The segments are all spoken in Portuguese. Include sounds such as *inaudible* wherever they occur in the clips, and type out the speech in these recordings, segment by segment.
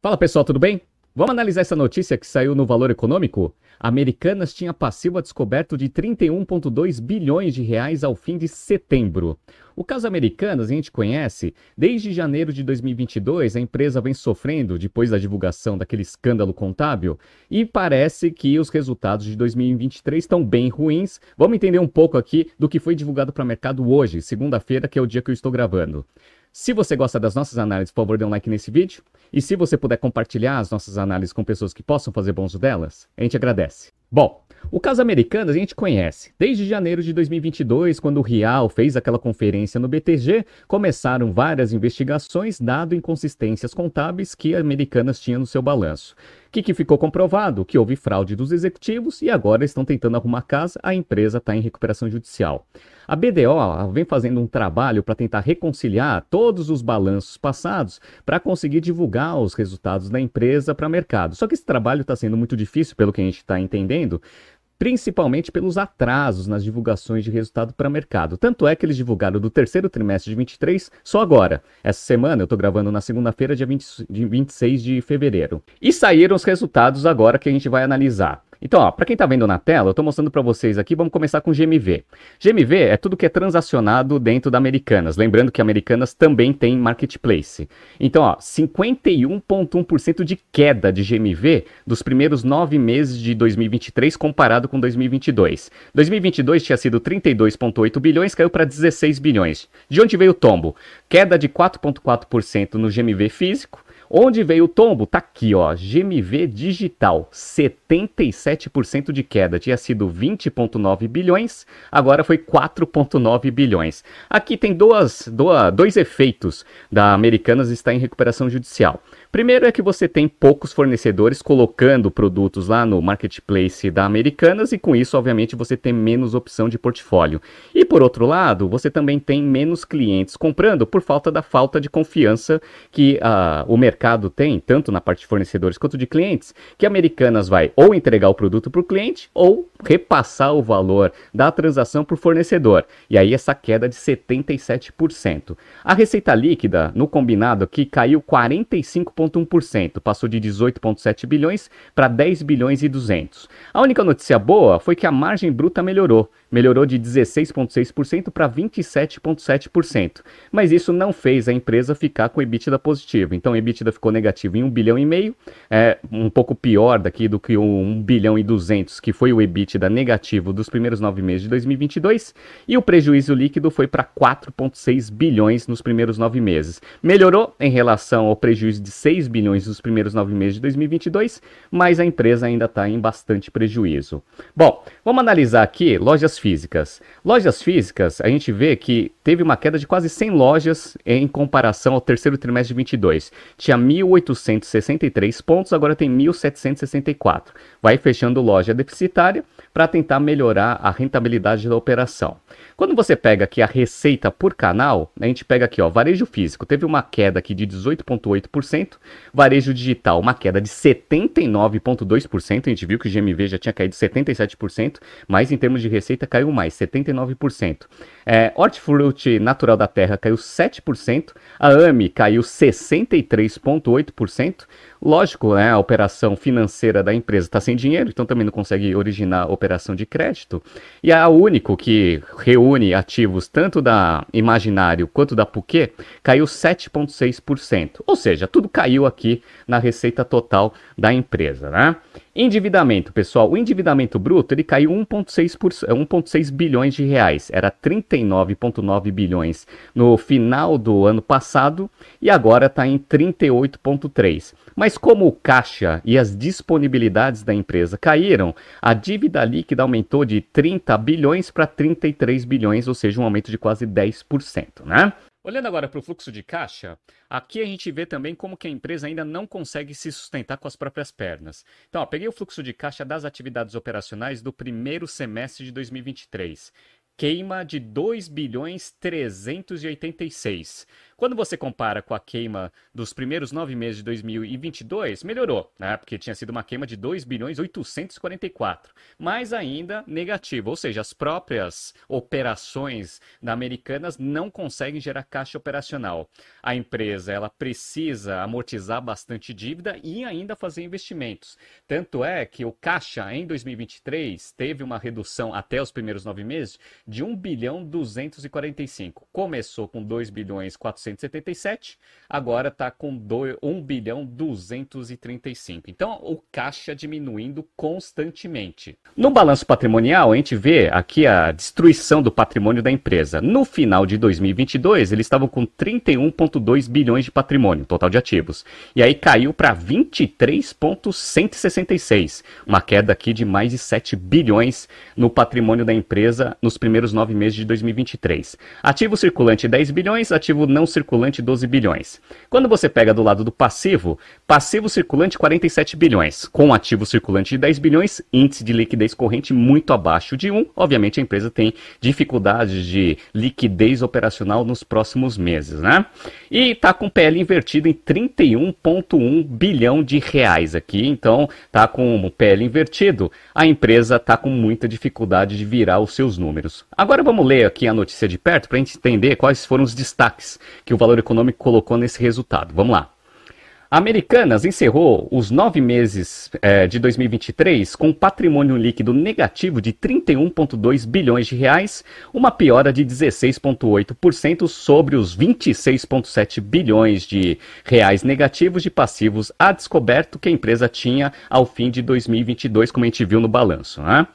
Fala pessoal, tudo bem? Vamos analisar essa notícia que saiu no Valor Econômico? Americanas tinha passivo descoberto de 31,2 bilhões de reais ao fim de setembro. O caso Americanas a gente conhece. Desde janeiro de 2022, a empresa vem sofrendo depois da divulgação daquele escândalo contábil e parece que os resultados de 2023 estão bem ruins. Vamos entender um pouco aqui do que foi divulgado para o mercado hoje, segunda-feira, que é o dia que eu estou gravando. Se você gosta das nossas análises, por favor, dê um like nesse vídeo. E se você puder compartilhar as nossas análises com pessoas que possam fazer bom uso delas, a gente agradece. Bom, o caso Americanas a gente conhece. Desde janeiro de 2022, quando o Real fez aquela conferência no BTG, começaram várias investigações, dado inconsistências contábeis que a Americanas tinha no seu balanço. O que, que ficou comprovado? Que houve fraude dos executivos e agora estão tentando arrumar casa, a empresa está em recuperação judicial. A BDO vem fazendo um trabalho para tentar reconciliar todos os balanços passados para conseguir divulgar os resultados da empresa para o mercado. Só que esse trabalho está sendo muito difícil, pelo que a gente está entendendo, principalmente pelos atrasos nas divulgações de resultado para mercado. Tanto é que eles divulgaram do terceiro trimestre de 23 só agora. Essa semana, eu estou gravando na segunda-feira, dia 20, de 26 de fevereiro. E saíram os resultados agora que a gente vai analisar. Então, para quem está vendo na tela, eu estou mostrando para vocês aqui, vamos começar com GMV. GMV é tudo que é transacionado dentro da Americanas, lembrando que Americanas também tem marketplace. Então, ó, 51,1% de queda de GMV dos primeiros nove meses de 2023 comparado com 2022. 2022 tinha sido 32,8 bilhões, caiu para 16 bilhões. De onde veio o tombo? Queda de 4,4% no GMV físico, Onde veio o tombo? Tá aqui, ó. GMV digital, 77% de queda. Tinha sido 20,9 bilhões, agora foi 4,9 bilhões. Aqui tem duas, duas, dois efeitos da Americanas estar em recuperação judicial. Primeiro é que você tem poucos fornecedores colocando produtos lá no marketplace da Americanas e com isso, obviamente, você tem menos opção de portfólio. E por outro lado, você também tem menos clientes comprando por falta da falta de confiança que uh, o mercado tem, tanto na parte de fornecedores quanto de clientes, que a Americanas vai ou entregar o produto para o cliente ou repassar o valor da transação para o fornecedor. E aí essa queda de 77%. A receita líquida no combinado aqui caiu 45 4,1%, passou de 18,7 bilhões para 10 bilhões e 200. A única notícia boa foi que a margem bruta melhorou, melhorou de 16,6% para 27,7%. Mas isso não fez a empresa ficar com EBITDA positivo. Então, o EBITDA ficou negativo em 1 bilhão e meio, é um pouco pior daqui do que o 1 bilhão e 200, que foi o EBITDA negativo dos primeiros nove meses de 2022, e o prejuízo líquido foi para 4,6 bilhões nos primeiros nove meses. Melhorou em relação ao prejuízo de 6 bilhões nos primeiros nove meses de 2022, mas a empresa ainda está em bastante prejuízo. Bom, vamos analisar aqui lojas físicas. Lojas físicas, a gente vê que teve uma queda de quase 100 lojas em comparação ao terceiro trimestre de 22. Tinha 1.863 pontos, agora tem 1.764. Vai fechando loja deficitária para tentar melhorar a rentabilidade da operação. Quando você pega aqui a receita por canal, a gente pega aqui, ó, varejo físico, teve uma queda aqui de 18,8%, varejo digital, uma queda de 79,2%, a gente viu que o GMV já tinha caído 77%, mas em termos de receita caiu mais, 79%. É, hortifruti natural da terra caiu 7%, a AMI caiu 63,8%, Lógico, né, a operação financeira da empresa está sem dinheiro, então também não consegue originar operação de crédito. E a Único, que reúne ativos tanto da Imaginário quanto da Puquê, caiu 7,6%. Ou seja, tudo caiu aqui na receita total da empresa. Né? Endividamento, pessoal, o endividamento bruto ele caiu 1,6 bilhões de reais. Era 39,9 bilhões no final do ano passado e agora está em 38,3. Mas como o caixa e as disponibilidades da empresa caíram, a dívida líquida aumentou de 30 bilhões para 33 bilhões, ou seja, um aumento de quase 10%, né? Olhando agora para o fluxo de caixa, aqui a gente vê também como que a empresa ainda não consegue se sustentar com as próprias pernas. Então, ó, peguei o fluxo de caixa das atividades operacionais do primeiro semestre de 2023 queima de 2 bilhões 386. Quando você compara com a queima dos primeiros nove meses de 2022, melhorou, né? Porque tinha sido uma queima de 2 bilhões 844, mas ainda negativa, ou seja, as próprias operações da Americanas não conseguem gerar caixa operacional. A empresa ela precisa amortizar bastante dívida e ainda fazer investimentos. Tanto é que o caixa em 2023 teve uma redução até os primeiros nove meses de 1 bilhão 245. Começou com 2 bilhões 400 477, agora está com 2, 1 bilhão 235. Então, o caixa diminuindo constantemente. No balanço patrimonial, a gente vê aqui a destruição do patrimônio da empresa. No final de 2022, eles estavam com 31,2 bilhões de patrimônio, total de ativos. E aí caiu para 23,166, uma queda aqui de mais de 7 bilhões no patrimônio da empresa nos primeiros nove meses de 2023. Ativo circulante 10 bilhões, ativo não circulante circulante 12 bilhões. Quando você pega do lado do passivo, passivo circulante 47 bilhões, com ativo circulante de 10 bilhões, índice de liquidez corrente muito abaixo de 1. Obviamente a empresa tem dificuldades de liquidez operacional nos próximos meses, né? E está com PL invertido em 31,1 bilhão de reais aqui, então tá com PL invertido, a empresa está com muita dificuldade de virar os seus números. Agora vamos ler aqui a notícia de perto para entender quais foram os destaques que o valor econômico colocou nesse resultado. Vamos lá. Americanas encerrou os nove meses é, de 2023 com patrimônio líquido negativo de 31,2 bilhões de reais, uma piora de 16,8% sobre os 26,7 bilhões de reais negativos de passivos a descoberto que a empresa tinha ao fim de 2022, como a gente viu no balanço. Né?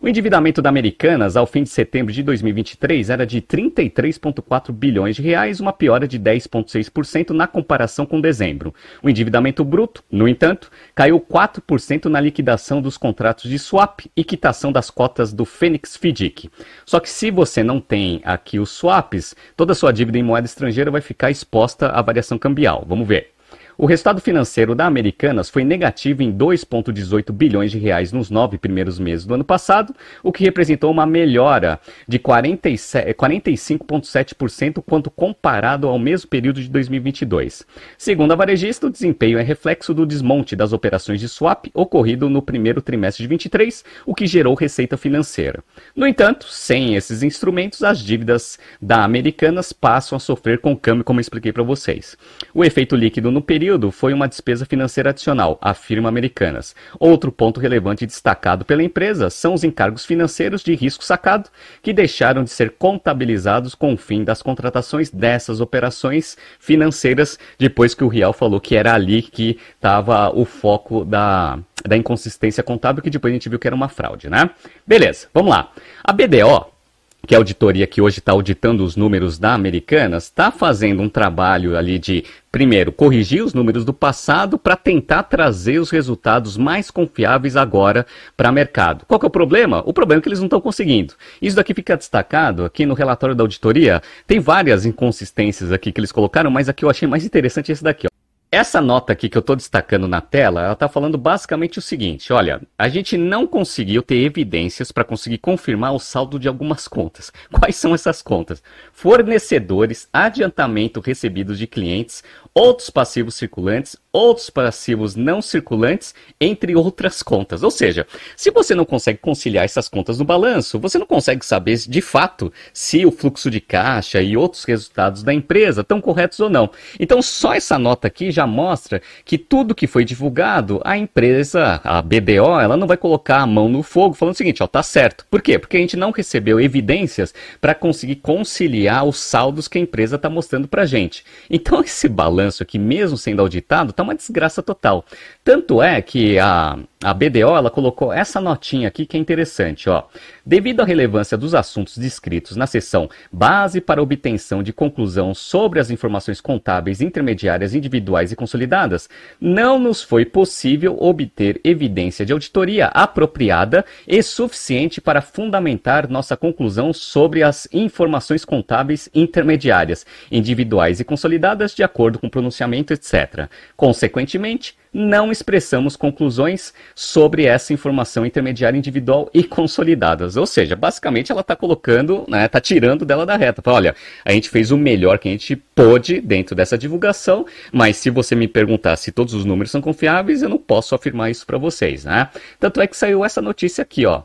O endividamento da Americanas ao fim de setembro de 2023 era de 33,4 bilhões de reais, uma piora de 10,6% na comparação com dezembro. O endividamento bruto, no entanto, caiu 4% na liquidação dos contratos de swap e quitação das cotas do Fênix FIDIC. Só que se você não tem aqui os swaps, toda a sua dívida em moeda estrangeira vai ficar exposta à variação cambial. Vamos ver. O resultado financeiro da Americanas foi negativo em 2,18 bilhões de reais nos nove primeiros meses do ano passado, o que representou uma melhora de 45,7% quando comparado ao mesmo período de 2022. Segundo a varejista, o desempenho é reflexo do desmonte das operações de swap ocorrido no primeiro trimestre de 23, o que gerou receita financeira. No entanto, sem esses instrumentos, as dívidas da Americanas passam a sofrer com o câmbio, como expliquei para vocês. O efeito líquido no período período foi uma despesa financeira adicional, afirma Americanas. Outro ponto relevante destacado pela empresa são os encargos financeiros de risco sacado, que deixaram de ser contabilizados com o fim das contratações dessas operações financeiras, depois que o Real falou que era ali que estava o foco da, da inconsistência contábil, que depois a gente viu que era uma fraude, né? Beleza, vamos lá. A BDO que é a auditoria que hoje está auditando os números da Americanas, está fazendo um trabalho ali de, primeiro, corrigir os números do passado para tentar trazer os resultados mais confiáveis agora para o mercado. Qual que é o problema? O problema é que eles não estão conseguindo. Isso daqui fica destacado aqui no relatório da auditoria. Tem várias inconsistências aqui que eles colocaram, mas aqui eu achei mais interessante esse daqui. Ó. Essa nota aqui que eu estou destacando na tela, ela está falando basicamente o seguinte: olha, a gente não conseguiu ter evidências para conseguir confirmar o saldo de algumas contas. Quais são essas contas? Fornecedores, adiantamento recebidos de clientes, outros passivos circulantes, outros passivos não circulantes, entre outras contas. Ou seja, se você não consegue conciliar essas contas no balanço, você não consegue saber de fato se o fluxo de caixa e outros resultados da empresa estão corretos ou não. Então, só essa nota aqui mostra que tudo que foi divulgado, a empresa, a BDO, ela não vai colocar a mão no fogo falando o seguinte, ó, tá certo. Por quê? Porque a gente não recebeu evidências para conseguir conciliar os saldos que a empresa está mostrando para gente. Então, *laughs* esse balanço aqui, mesmo sendo auditado, está uma desgraça total. Tanto é que a, a BDO ela colocou essa notinha aqui que é interessante. Ó. Devido à relevância dos assuntos descritos na seção Base para obtenção de conclusão sobre as informações contábeis intermediárias individuais e consolidadas, não nos foi possível obter evidência de auditoria apropriada e suficiente para fundamentar nossa conclusão sobre as informações contábeis intermediárias, individuais e consolidadas de acordo com pronunciamento, etc. Consequentemente, não expressamos conclusões sobre essa informação intermediária individual e consolidadas. Ou seja, basicamente ela está colocando, né, está tirando dela da reta. Fala, olha, a gente fez o melhor que a gente pôde dentro dessa divulgação, mas se você me perguntar se todos os números são confiáveis, eu não posso afirmar isso para vocês, né? Tanto é que saiu essa notícia aqui, ó.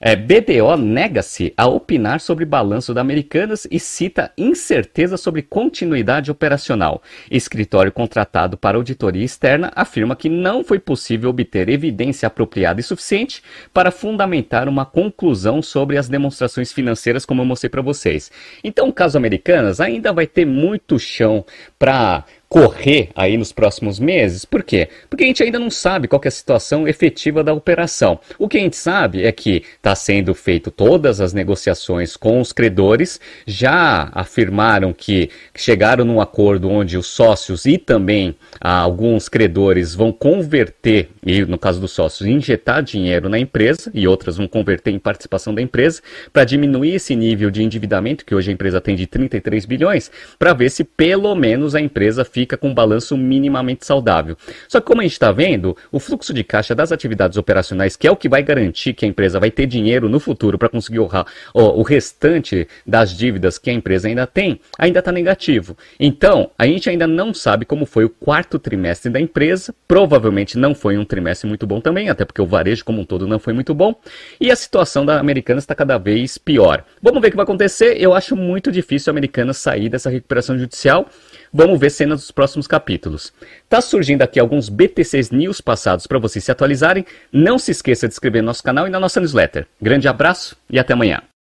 É, BDO nega-se a opinar sobre balanço da Americanas e cita incerteza sobre continuidade operacional. Escritório contratado para auditoria externa afirma que não foi possível obter evidência apropriada e suficiente para fundamentar uma conclusão sobre as demonstrações financeiras, como eu mostrei para vocês. Então, o caso Americanas ainda vai ter muito chão para correr aí nos próximos meses. Por quê? Porque a gente ainda não sabe qual é a situação efetiva da operação. O que a gente sabe é que está sendo feito todas as negociações com os credores, já afirmaram que chegaram num acordo onde os sócios e também ah, alguns credores vão converter, e no caso dos sócios, injetar dinheiro na empresa e outras vão converter em participação da empresa para diminuir esse nível de endividamento que hoje a empresa tem de 33 bilhões, para ver se pelo menos a empresa fica com um balanço minimamente saudável. Só que como a gente está vendo, o fluxo de caixa das atividades operacionais, que é o que vai garantir que a empresa vai ter dinheiro no futuro para conseguir honrar o restante das dívidas que a empresa ainda tem, ainda está negativo. Então, a gente ainda não sabe como foi o quarto trimestre da empresa, provavelmente não foi um trimestre muito bom também, até porque o varejo como um todo não foi muito bom, e a situação da Americanas está cada vez pior. Vamos ver o que vai acontecer. Eu acho muito difícil a Americanas sair dessa recuperação judicial. Vamos ver cenas dos próximos capítulos. Tá surgindo aqui alguns BTCs News passados para vocês se atualizarem. Não se esqueça de inscrever no nosso canal e na nossa newsletter. Grande abraço e até amanhã.